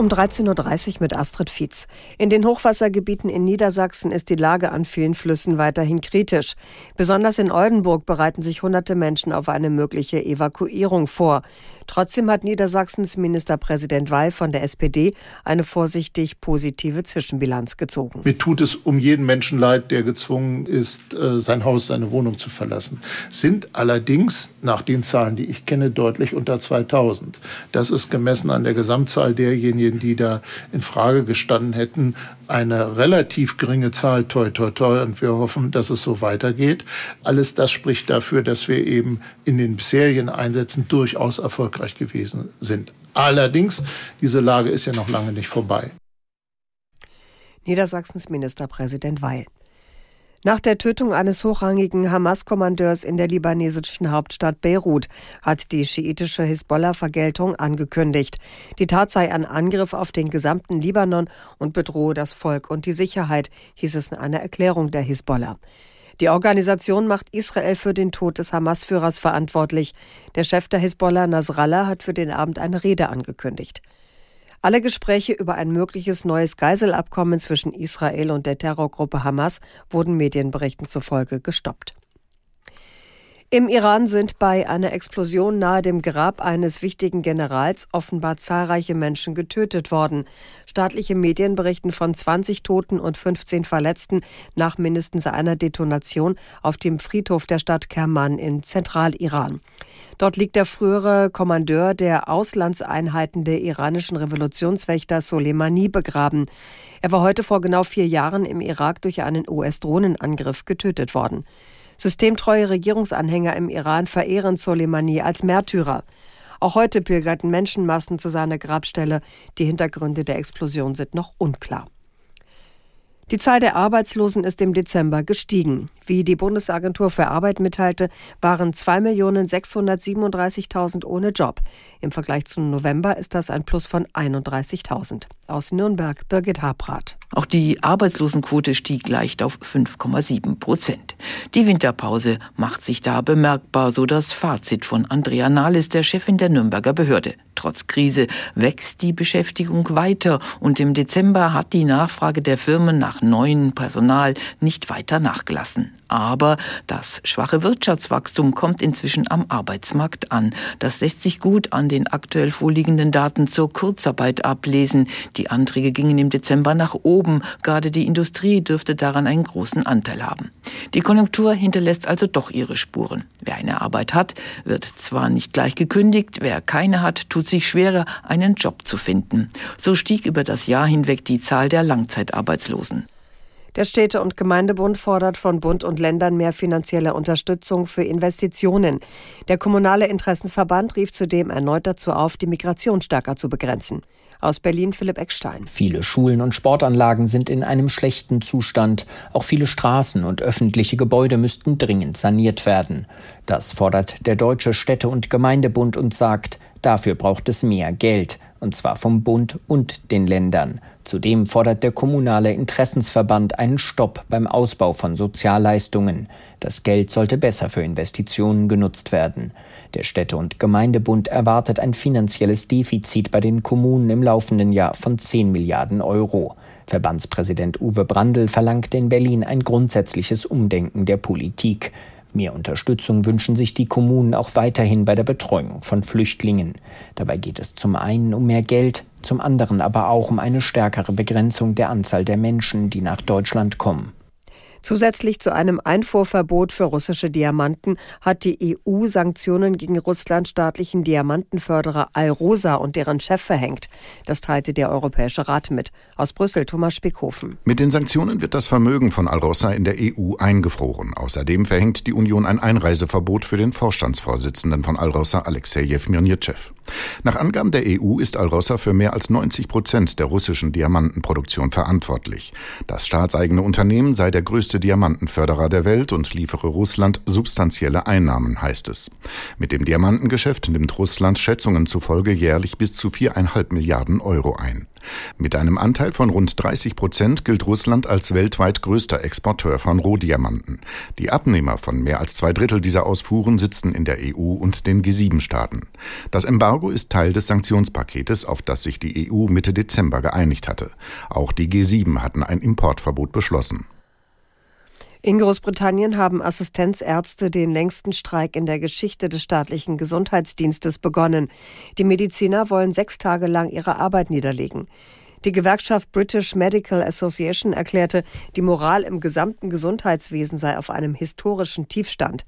Um 13.30 Uhr mit Astrid Fietz. In den Hochwassergebieten in Niedersachsen ist die Lage an vielen Flüssen weiterhin kritisch. Besonders in Oldenburg bereiten sich hunderte Menschen auf eine mögliche Evakuierung vor. Trotzdem hat Niedersachsens Ministerpräsident Weil von der SPD eine vorsichtig positive Zwischenbilanz gezogen. Mir tut es um jeden Menschen leid, der gezwungen ist, äh, sein Haus, seine Wohnung zu verlassen. Sind allerdings nach den Zahlen, die ich kenne, deutlich unter 2000. Das ist gemessen an der Gesamtzahl derjenigen, Familien, die da in Frage gestanden hätten, eine relativ geringe Zahl, toi, toi, toi, und wir hoffen, dass es so weitergeht. Alles das spricht dafür, dass wir eben in den bisherigen Einsätzen durchaus erfolgreich gewesen sind. Allerdings, diese Lage ist ja noch lange nicht vorbei. Niedersachsens Ministerpräsident Weil. Nach der Tötung eines hochrangigen Hamas-Kommandeurs in der libanesischen Hauptstadt Beirut hat die schiitische Hisbollah Vergeltung angekündigt. Die Tat sei ein Angriff auf den gesamten Libanon und bedrohe das Volk und die Sicherheit, hieß es in einer Erklärung der Hisbollah. Die Organisation macht Israel für den Tod des Hamas-Führers verantwortlich. Der Chef der Hisbollah Nasrallah hat für den Abend eine Rede angekündigt. Alle Gespräche über ein mögliches neues Geiselabkommen zwischen Israel und der Terrorgruppe Hamas wurden Medienberichten zufolge gestoppt. Im Iran sind bei einer Explosion nahe dem Grab eines wichtigen Generals offenbar zahlreiche Menschen getötet worden. Staatliche Medien berichten von 20 Toten und 15 Verletzten nach mindestens einer Detonation auf dem Friedhof der Stadt Kerman in Zentraliran. Dort liegt der frühere Kommandeur der Auslandseinheiten der iranischen Revolutionswächter Soleimani begraben. Er war heute vor genau vier Jahren im Irak durch einen US-Drohnenangriff getötet worden. Systemtreue Regierungsanhänger im Iran verehren Soleimani als Märtyrer. Auch heute pilgerten Menschenmassen zu seiner Grabstelle. Die Hintergründe der Explosion sind noch unklar. Die Zahl der Arbeitslosen ist im Dezember gestiegen. Wie die Bundesagentur für Arbeit mitteilte, waren 2.637.000 ohne Job. Im Vergleich zum November ist das ein Plus von 31.000. Aus Nürnberg Birgit Habrath. Auch die Arbeitslosenquote stieg leicht auf 5,7 Prozent. Die Winterpause macht sich da bemerkbar, so das Fazit von Andrea Nahles, der Chefin der Nürnberger Behörde. Trotz Krise wächst die Beschäftigung weiter und im Dezember hat die Nachfrage der Firmen nach neuem Personal nicht weiter nachgelassen. Aber das schwache Wirtschaftswachstum kommt inzwischen am Arbeitsmarkt an. Das lässt sich gut an den aktuell vorliegenden Daten zur Kurzarbeit ablesen. Die Anträge gingen im Dezember nach oben. Gerade die Industrie dürfte daran einen großen Anteil haben. Die Konjunktur hinterlässt also doch ihre Spuren. Wer eine Arbeit hat, wird zwar nicht gleich gekündigt, wer keine hat, tut sich schwerer, einen Job zu finden. So stieg über das Jahr hinweg die Zahl der Langzeitarbeitslosen. Der Städte- und Gemeindebund fordert von Bund und Ländern mehr finanzielle Unterstützung für Investitionen. Der Kommunale Interessensverband rief zudem erneut dazu auf, die Migration stärker zu begrenzen. Aus Berlin Philipp Eckstein. Viele Schulen und Sportanlagen sind in einem schlechten Zustand. Auch viele Straßen und öffentliche Gebäude müssten dringend saniert werden. Das fordert der Deutsche Städte- und Gemeindebund und sagt, dafür braucht es mehr Geld und zwar vom Bund und den Ländern. Zudem fordert der kommunale Interessensverband einen Stopp beim Ausbau von Sozialleistungen. Das Geld sollte besser für Investitionen genutzt werden. Der Städte- und Gemeindebund erwartet ein finanzielles Defizit bei den Kommunen im laufenden Jahr von 10 Milliarden Euro. Verbandspräsident Uwe Brandl verlangte in Berlin ein grundsätzliches Umdenken der Politik. Mehr Unterstützung wünschen sich die Kommunen auch weiterhin bei der Betreuung von Flüchtlingen. Dabei geht es zum einen um mehr Geld, zum anderen aber auch um eine stärkere Begrenzung der Anzahl der Menschen, die nach Deutschland kommen. Zusätzlich zu einem Einfuhrverbot für russische Diamanten hat die EU Sanktionen gegen Russlands staatlichen Diamantenförderer Alrosa und deren Chef verhängt. Das teilte der Europäische Rat mit. Aus Brüssel Thomas Spickhofen. Mit den Sanktionen wird das Vermögen von Alrosa in der EU eingefroren. Außerdem verhängt die Union ein Einreiseverbot für den Vorstandsvorsitzenden von Alrosa, Alexei Jewmirnitschew. Nach Angaben der EU ist Alrosa für mehr als 90 Prozent der russischen Diamantenproduktion verantwortlich. Das staatseigene Unternehmen sei der größte größte Diamantenförderer der Welt und liefere Russland substanzielle Einnahmen, heißt es. Mit dem Diamantengeschäft nimmt Russland Schätzungen zufolge jährlich bis zu viereinhalb Milliarden Euro ein. Mit einem Anteil von rund 30 Prozent gilt Russland als weltweit größter Exporteur von Rohdiamanten. Die Abnehmer von mehr als zwei Drittel dieser Ausfuhren sitzen in der EU und den G7-Staaten. Das Embargo ist Teil des Sanktionspaketes, auf das sich die EU Mitte Dezember geeinigt hatte. Auch die G7 hatten ein Importverbot beschlossen. In Großbritannien haben Assistenzärzte den längsten Streik in der Geschichte des staatlichen Gesundheitsdienstes begonnen. Die Mediziner wollen sechs Tage lang ihre Arbeit niederlegen. Die Gewerkschaft British Medical Association erklärte, die Moral im gesamten Gesundheitswesen sei auf einem historischen Tiefstand.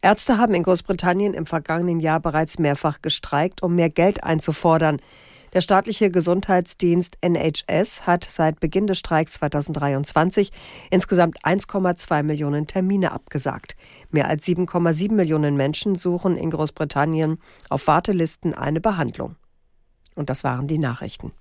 Ärzte haben in Großbritannien im vergangenen Jahr bereits mehrfach gestreikt, um mehr Geld einzufordern. Der staatliche Gesundheitsdienst NHS hat seit Beginn des Streiks 2023 insgesamt 1,2 Millionen Termine abgesagt. Mehr als 7,7 Millionen Menschen suchen in Großbritannien auf Wartelisten eine Behandlung. Und das waren die Nachrichten.